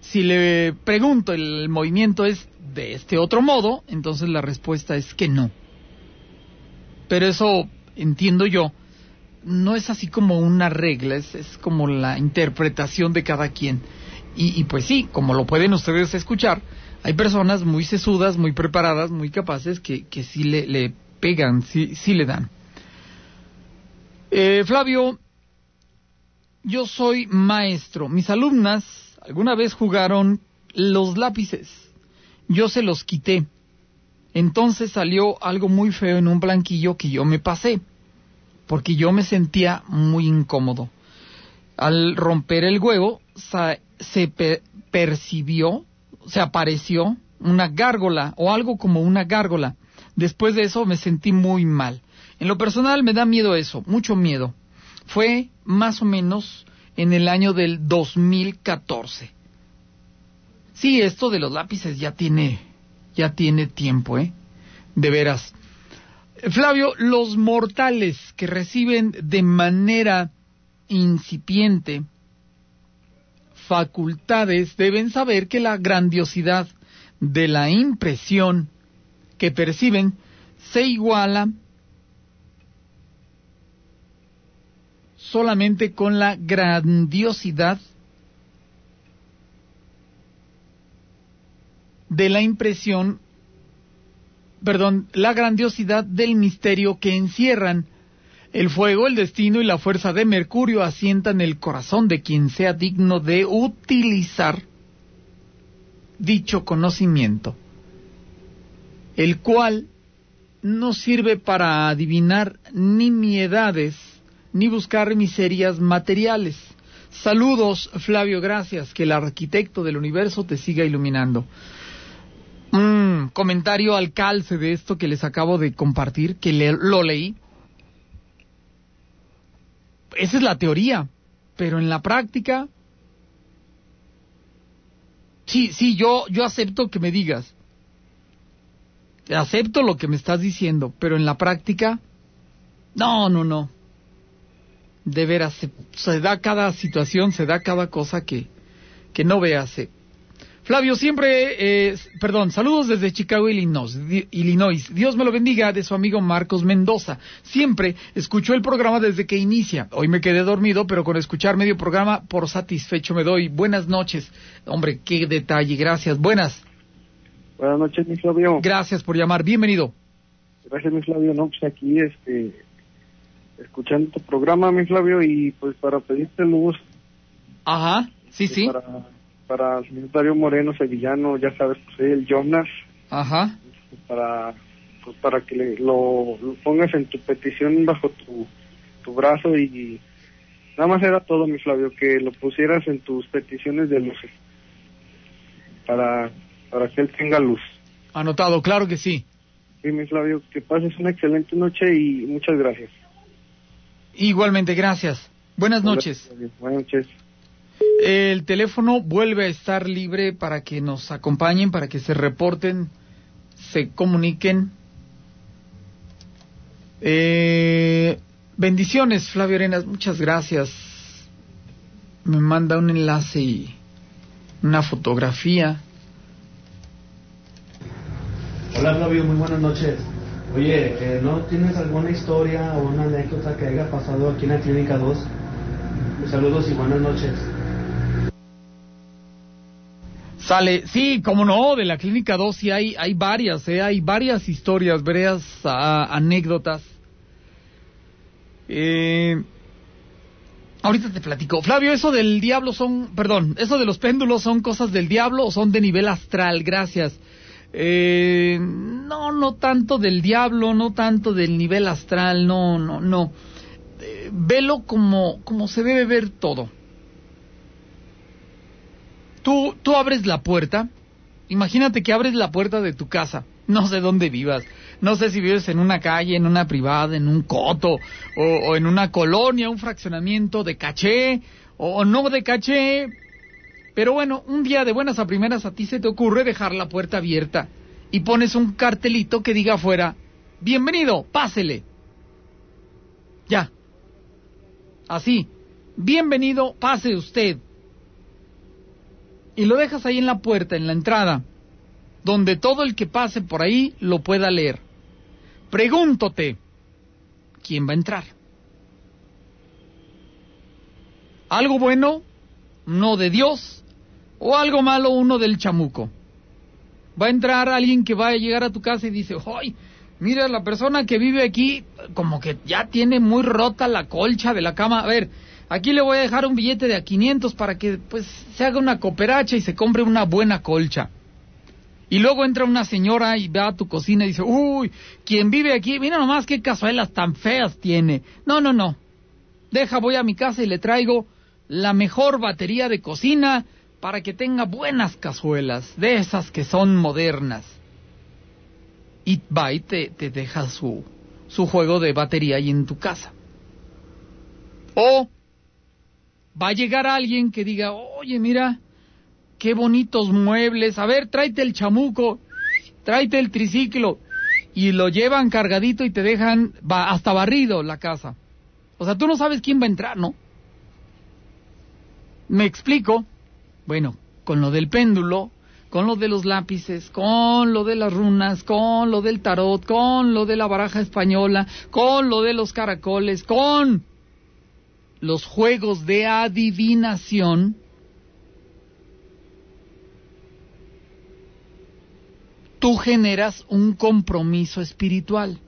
Speaker 2: Si le pregunto el movimiento es de este otro modo, entonces la respuesta es que no. Pero eso, entiendo yo, no es así como una regla, es, es como la interpretación de cada quien. Y, y, pues sí, como lo pueden ustedes escuchar, hay personas muy sesudas, muy preparadas, muy capaces que, que sí le, le pegan, sí, sí le dan. Eh, Flavio, yo soy maestro. Mis alumnas alguna vez jugaron los lápices. Yo se los quité. Entonces salió algo muy feo en un blanquillo que yo me pasé, porque yo me sentía muy incómodo. Al romper el huevo se percibió, se apareció una gárgola o algo como una gárgola. Después de eso me sentí muy mal. En lo personal me da miedo eso, mucho miedo. Fue más o menos en el año del 2014. Sí, esto de los lápices ya tiene, ya tiene tiempo, ¿eh? De veras. Flavio, los mortales que reciben de manera incipiente facultades deben saber que la grandiosidad de la impresión que perciben se iguala solamente con la grandiosidad de la impresión, perdón, la grandiosidad del misterio que encierran. El fuego, el destino y la fuerza de Mercurio asientan el corazón de quien sea digno de utilizar dicho conocimiento, el cual no sirve para adivinar ni miedades ni buscar miserias materiales. Saludos, Flavio, gracias. Que el arquitecto del universo te siga iluminando. Un comentario al calce de esto que les acabo de compartir, que lo leí. Esa es la teoría, pero en la práctica Sí, sí, yo, yo acepto que me digas. Acepto lo que me estás diciendo, pero en la práctica, no, no, no. De veras, se, da cada situación, se da cada cosa que, que no veas. Eh. Flavio, siempre, eh, perdón, saludos desde Chicago, Illinois, Illinois. Dios me lo bendiga de su amigo Marcos Mendoza. Siempre escuchó el programa desde que inicia. Hoy me quedé dormido, pero con escuchar medio programa por satisfecho me doy. Buenas noches. Hombre, qué detalle. Gracias. Buenas.
Speaker 6: Buenas noches, mi Flavio.
Speaker 2: Gracias por llamar. Bienvenido.
Speaker 6: Gracias, mi Flavio. No, pues aquí, este, escuchando tu programa, mi Flavio, y pues para pedirte luz.
Speaker 2: Ajá, sí, sí
Speaker 6: para el secretario Moreno Sevillano, ya sabes, pues el Jonas.
Speaker 2: Ajá.
Speaker 6: Para, pues, para que lo, pongas en tu petición bajo tu, tu brazo y nada más era todo, mi Flavio, que lo pusieras en tus peticiones de luces. Para, para que él tenga luz.
Speaker 2: Anotado, claro que sí.
Speaker 6: Sí, mi Flavio, que pases una excelente noche y muchas gracias.
Speaker 2: Igualmente, gracias. Buenas noches.
Speaker 6: Buenas noches.
Speaker 2: El teléfono vuelve a estar libre para que nos acompañen, para que se reporten, se comuniquen. Eh, bendiciones, Flavio Arenas, muchas gracias. Me manda un enlace y una fotografía.
Speaker 7: Hola Flavio, muy buenas noches. Oye, ¿no tienes alguna historia o una anécdota que haya pasado aquí en la Clínica 2? Saludos y buenas noches.
Speaker 2: Sale, sí, como no, de la Clínica 2 sí hay, hay varias, ¿eh? hay varias historias, varias anécdotas. Eh, ahorita te platico. Flavio, eso del diablo son, perdón, eso de los péndulos son cosas del diablo o son de nivel astral, gracias. Eh, no, no tanto del diablo, no tanto del nivel astral, no, no, no. Eh, velo como, como se debe ver todo. Tú, tú abres la puerta, imagínate que abres la puerta de tu casa, no sé dónde vivas, no sé si vives en una calle, en una privada, en un coto, o, en una colonia, un fraccionamiento de caché, o, no de caché, pero bueno, un día de buenas a primeras a ti se te ocurre dejar la puerta abierta y pones un cartelito que diga afuera, bienvenido, pásele. Ya. Así, bienvenido, pase usted y lo dejas ahí en la puerta, en la entrada, donde todo el que pase por ahí lo pueda leer. Pregúntate, ¿quién va a entrar? ¿Algo bueno? ¿No de Dios? ¿O algo malo uno del chamuco? Va a entrar alguien que va a llegar a tu casa y dice, ¡ay! Mira, la persona que vive aquí como que ya tiene muy rota la colcha de la cama. A ver, Aquí le voy a dejar un billete de a 500 para que pues se haga una cooperacha y se compre una buena colcha. Y luego entra una señora y va a tu cocina y dice, uy, quien vive aquí, mira nomás qué cazuelas tan feas tiene. No, no, no. Deja, voy a mi casa y le traigo la mejor batería de cocina para que tenga buenas cazuelas, de esas que son modernas. Y va te, te deja su, su juego de batería ahí en tu casa. O va a llegar alguien que diga, oye, mira, qué bonitos muebles, a ver, tráete el chamuco, tráete el triciclo, y lo llevan cargadito y te dejan hasta barrido la casa. O sea, tú no sabes quién va a entrar, ¿no? ¿Me explico? Bueno, con lo del péndulo, con lo de los lápices, con lo de las runas, con lo del tarot, con lo de la baraja española, con lo de los caracoles, con los juegos de adivinación, tú generas un compromiso espiritual.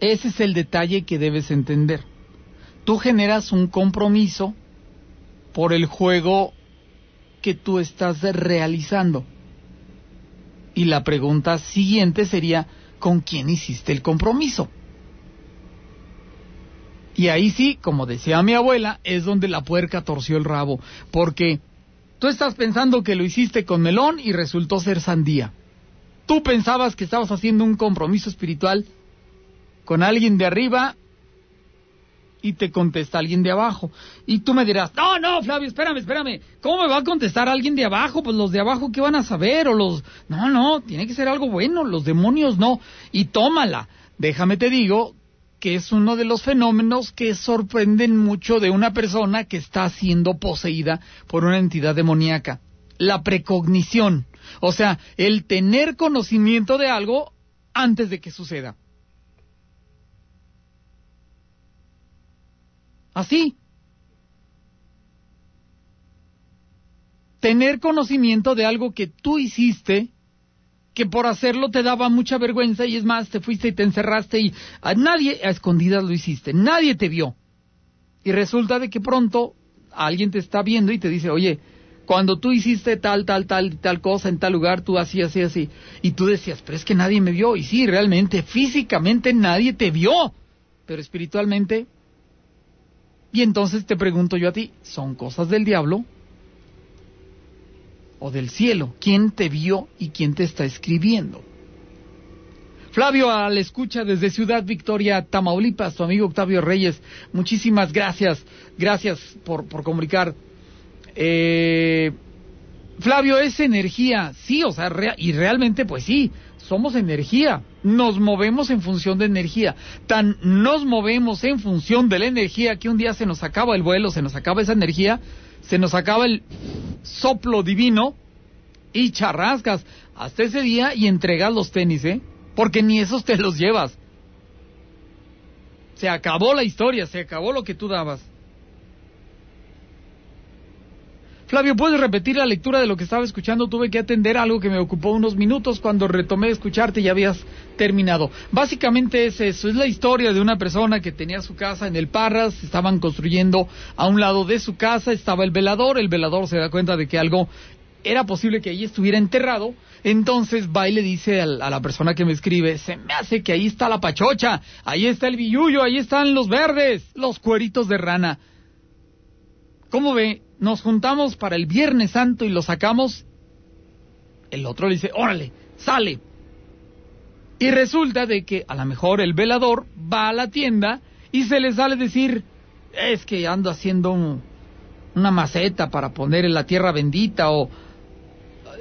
Speaker 2: Ese es el detalle que debes entender. Tú generas un compromiso por el juego que tú estás realizando. Y la pregunta siguiente sería, ¿con quién hiciste el compromiso? Y ahí sí, como decía mi abuela, es donde la puerca torció el rabo, porque tú estás pensando que lo hiciste con melón y resultó ser sandía. Tú pensabas que estabas haciendo un compromiso espiritual con alguien de arriba y te contesta alguien de abajo. Y tú me dirás, no, no, Flavio, espérame, espérame. ¿Cómo me va a contestar alguien de abajo? Pues los de abajo, ¿qué van a saber? O los... No, no, tiene que ser algo bueno, los demonios no. Y tómala. Déjame te digo que es uno de los fenómenos que sorprenden mucho de una persona que está siendo poseída por una entidad demoníaca. La precognición, o sea, el tener conocimiento de algo antes de que suceda. Así. Tener conocimiento de algo que tú hiciste que por hacerlo te daba mucha vergüenza y es más, te fuiste y te encerraste y a nadie, a escondidas lo hiciste, nadie te vio. Y resulta de que pronto alguien te está viendo y te dice, oye, cuando tú hiciste tal, tal, tal, tal cosa en tal lugar, tú así, así, así. Y tú decías, pero es que nadie me vio. Y sí, realmente, físicamente nadie te vio. Pero espiritualmente. Y entonces te pregunto yo a ti, ¿son cosas del diablo? o del cielo? ¿Quién te vio y quién te está escribiendo? Flavio, al escucha desde Ciudad Victoria, Tamaulipas, tu amigo Octavio Reyes, muchísimas gracias, gracias por, por comunicar. Eh, Flavio, es energía, sí, o sea, y realmente pues sí, somos energía, nos movemos en función de energía, tan nos movemos en función de la energía que un día se nos acaba el vuelo, se nos acaba esa energía, se nos acaba el soplo divino y charrascas hasta ese día y entregas los tenis, ¿eh? Porque ni esos te los llevas. Se acabó la historia, se acabó lo que tú dabas. Flavio, ¿puedes repetir la lectura de lo que estaba escuchando? Tuve que atender algo que me ocupó unos minutos. Cuando retomé escucharte ya habías terminado. Básicamente es eso, es la historia de una persona que tenía su casa en el Parras, estaban construyendo a un lado de su casa, estaba el velador, el velador se da cuenta de que algo era posible que ahí estuviera enterrado, entonces va y le dice a la persona que me escribe, se me hace que ahí está la pachocha, ahí está el billullo, ahí están los verdes, los cueritos de rana. ¿Cómo ve? Nos juntamos para el Viernes Santo y lo sacamos, el otro le dice, órale, sale. Y resulta de que a lo mejor el velador va a la tienda y se le sale decir, es que ando haciendo una maceta para poner en la tierra bendita o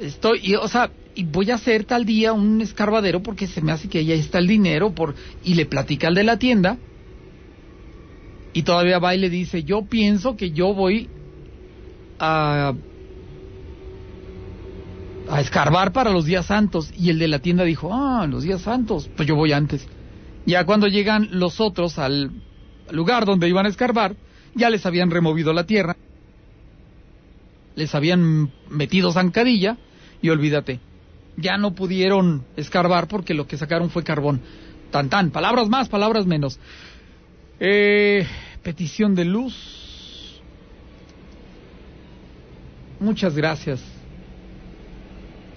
Speaker 2: estoy, y, o sea, y voy a hacer tal día un escarbadero porque se me hace que ahí está el dinero por y le platica al de la tienda. Y todavía va y le dice, yo pienso que yo voy a, escarbar para los días santos. Y el de la tienda dijo, ah, los días santos, pues yo voy antes. Ya cuando llegan los otros al lugar donde iban a escarbar, ya les habían removido la tierra, les habían metido zancadilla y olvídate, ya no pudieron escarbar porque lo que sacaron fue carbón. Tan tan, palabras más, palabras menos. Eh, petición de luz. Muchas gracias.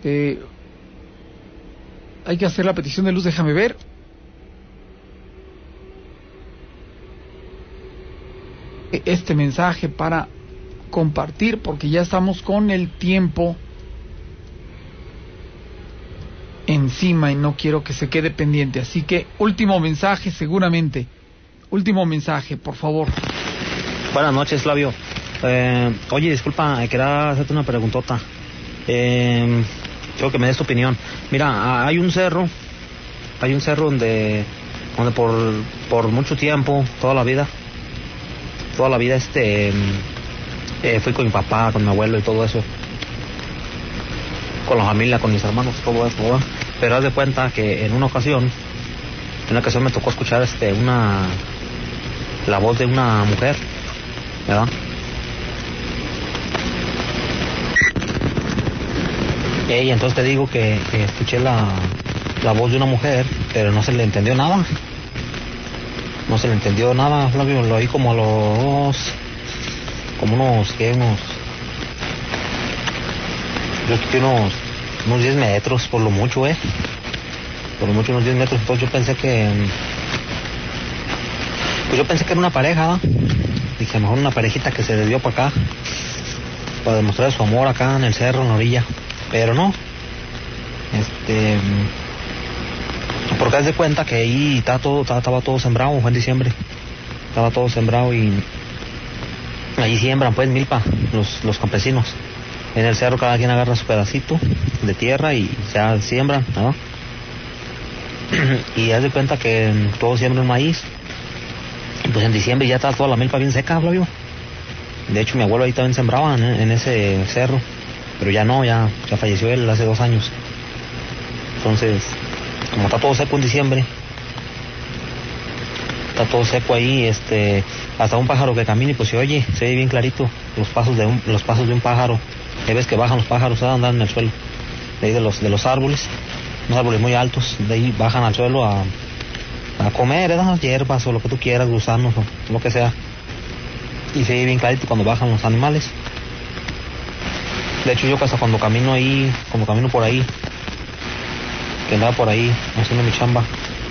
Speaker 2: Eh, hay que hacer la petición de luz, déjame ver. este mensaje para compartir porque ya estamos con el tiempo encima y no quiero que se quede pendiente. Así que último mensaje seguramente. Último mensaje, por favor.
Speaker 8: Buenas noches, Flavio. Eh, oye, disculpa, quería hacerte una preguntota. Eh, que me des tu opinión. Mira, hay un cerro, hay un cerro donde, donde por, por mucho tiempo, toda la vida, toda la vida, este, eh, fui con mi papá, con mi abuelo y todo eso. Con la familia, con mis hermanos, todo eso. Pero haz de cuenta que en una ocasión, en una ocasión me tocó escuchar este, una, la voz de una mujer, ¿verdad? Y entonces te digo que, escuché la, la voz de una mujer, pero no se le entendió nada. No se le entendió nada, Flavio, lo oí como a los... como unos, ¿qué? Unos... Yo que unos, unos 10 metros, por lo mucho, ¿eh? Por lo mucho unos 10 metros, entonces yo pensé que... Pues yo pensé que era una pareja, ¿no? Dije, a lo mejor una parejita que se desvió para acá, para demostrar su amor acá en el cerro, en la orilla. Pero no. Este. Porque haz de cuenta que ahí estaba todo, estaba, todo sembrado, fue en diciembre. Estaba todo sembrado y. Ahí siembran, pues, milpa, los, los campesinos. En el cerro cada quien agarra su pedacito de tierra y ya siembran, ¿no? [CLEARS THROAT] y haz de cuenta que todos siembran maíz. Pues en diciembre ya está toda la milpa bien seca, Flavio. De hecho, mi abuelo ahí también sembraba en ese cerro pero ya no, ya, ya falleció él hace dos años. Entonces, como está todo seco en diciembre, está todo seco ahí, este, hasta un pájaro que camina y pues se oye, se ve bien clarito los pasos de un, los pasos de un pájaro. Ya ves que bajan los pájaros, andan en el suelo, de ahí de los, de los árboles, unos árboles muy altos, de ahí bajan al suelo a, a comer, ¿verdad? hierbas o lo que tú quieras, gusanos o lo que sea. Y se ve bien clarito cuando bajan los animales. De hecho, yo hasta cuando camino ahí, cuando camino por ahí, que andaba por ahí haciendo mi chamba,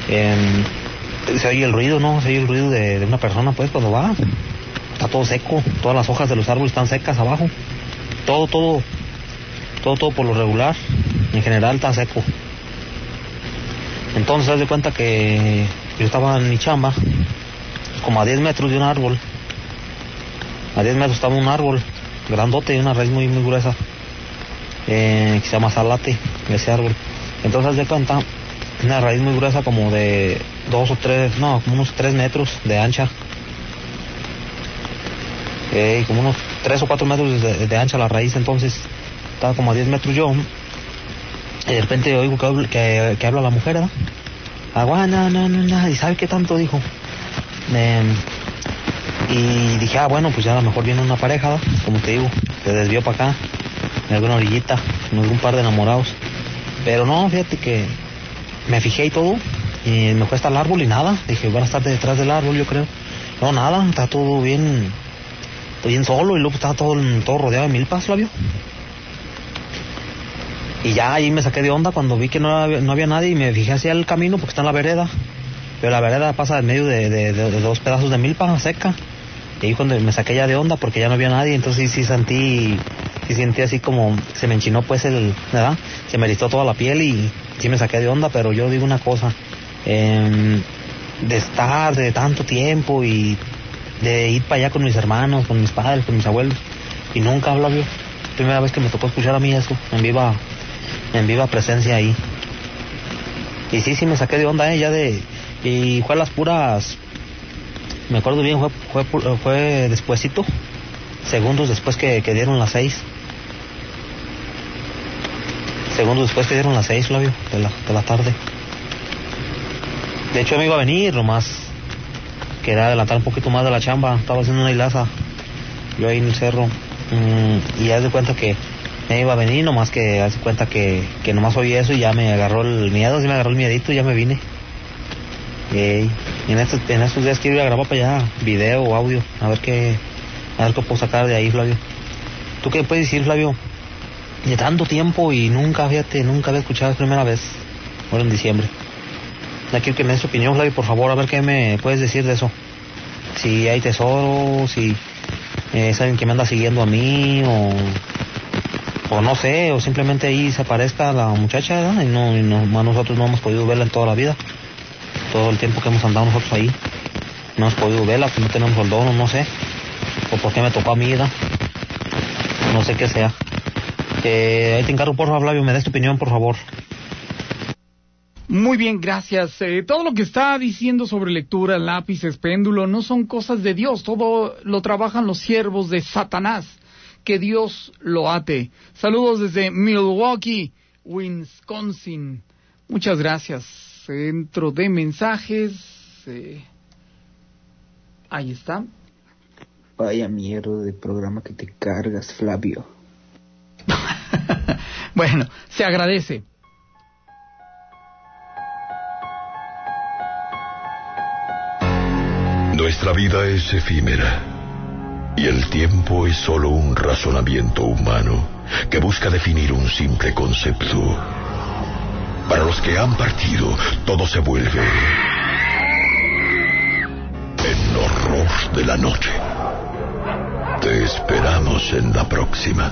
Speaker 8: eh, se oye el ruido, ¿no? Se oye el ruido de, de, una persona, pues, cuando va. Está todo seco, todas las hojas de los árboles están secas abajo. Todo, todo, todo, todo por lo regular, en general está seco. Entonces, haz de cuenta que yo estaba en mi chamba, como a 10 metros de un árbol. A 10 metros estaba un árbol grandote y una raíz muy, muy gruesa eh, que se llama salate, ese árbol. Entonces, de cuenta, una raíz muy gruesa como de dos o tres, no, como unos tres metros de ancha. Eh, como unos tres o cuatro metros de, ancha la raíz, entonces estaba como a 10 metros yo. Y de repente oigo que, que, que habla la mujer, ¿verdad? Agua, no, no, no, no, y sabe qué tanto dijo. Eh, y dije, ah, bueno, pues ya a lo mejor viene una pareja, como te digo, se desvió para acá, en alguna orillita, en algún par de enamorados. Pero no, fíjate que me fijé y todo, y me fue hasta el árbol y nada. Dije, van a estar detrás del árbol, yo creo. No, nada, está todo bien, bien solo, y luego estaba todo, todo rodeado de milpas, Flavio. Y ya ahí me saqué de onda cuando vi que no no había nadie y me fijé hacia el camino porque está en la vereda. Pero la vereda pasa en medio de, de, de, de dos pedazos de milpa seca. Y ahí cuando me saqué ya de onda porque ya no había nadie, entonces sí, sí sentí, sí sentí así como se me enchinó pues el, ¿verdad? Se me listó toda la piel y sí me saqué de onda, pero yo digo una cosa, eh, de estar de tanto tiempo y de ir para allá con mis hermanos, con mis padres, con mis abuelos, y nunca hablo yo. Primera vez que me tocó escuchar a mí eso, en viva, en viva presencia ahí. Y sí, sí me saqué de onda, eh, ya de, y fue a las puras me acuerdo bien, fue, fue, fue despuesito, segundos después que, que, dieron las seis. Segundos después que dieron las seis, Flavio, de la, de la tarde. De hecho, me iba a venir, nomás quería adelantar un poquito más de la chamba, estaba haciendo una hilaza, yo ahí en el cerro, mmm, y haz de cuenta que me iba a venir, nomás que haz de cuenta que, que nomás oí eso y ya me agarró el miedo, sí me agarró el miedito y ya me vine. Y en estos, en estos días quiero ir a grabar para allá video o audio, a ver qué, a ver qué puedo sacar de ahí, Flavio. ¿Tú qué puedes decir, Flavio? De tanto tiempo y nunca, fíjate, nunca había escuchado la primera vez, ahora en diciembre. Ya quiero que me des tu opinión, Flavio, por favor, a ver qué me puedes decir de eso. si hay tesoros, si eh, es alguien que me anda siguiendo a mí o, o no sé, o simplemente ahí se aparezca la muchacha y no, y no- nosotros no hemos podido verla en toda la vida, todo el tiempo que hemos andado nosotros ahí, no hemos podido verla, que no tenemos el dono, no sé, o por qué me tocó a mí, ¿verdad? no sé qué sea. Eh, ahí te encargo, por favor, Flavio, me des tu opinión, por favor.
Speaker 2: Muy bien, gracias. Eh, todo lo que está diciendo sobre lectura, lápices, péndulo, no son cosas de Dios. Todo lo trabajan los siervos de Satanás. Que Dios lo ate. Saludos desde Milwaukee, Wisconsin. Muchas gracias. Centro de mensajes. eh, ahí está.
Speaker 9: Vaya mierda de programa que te cargas, Flavio. [LAUGHS]
Speaker 2: Bueno, se agradece.
Speaker 1: Nuestra vida es efímera y el tiempo es solo un razonamiento humano que busca definir un simple concepto. Para los que han partido, todo se vuelve en horror de la noche. Te esperamos en la próxima.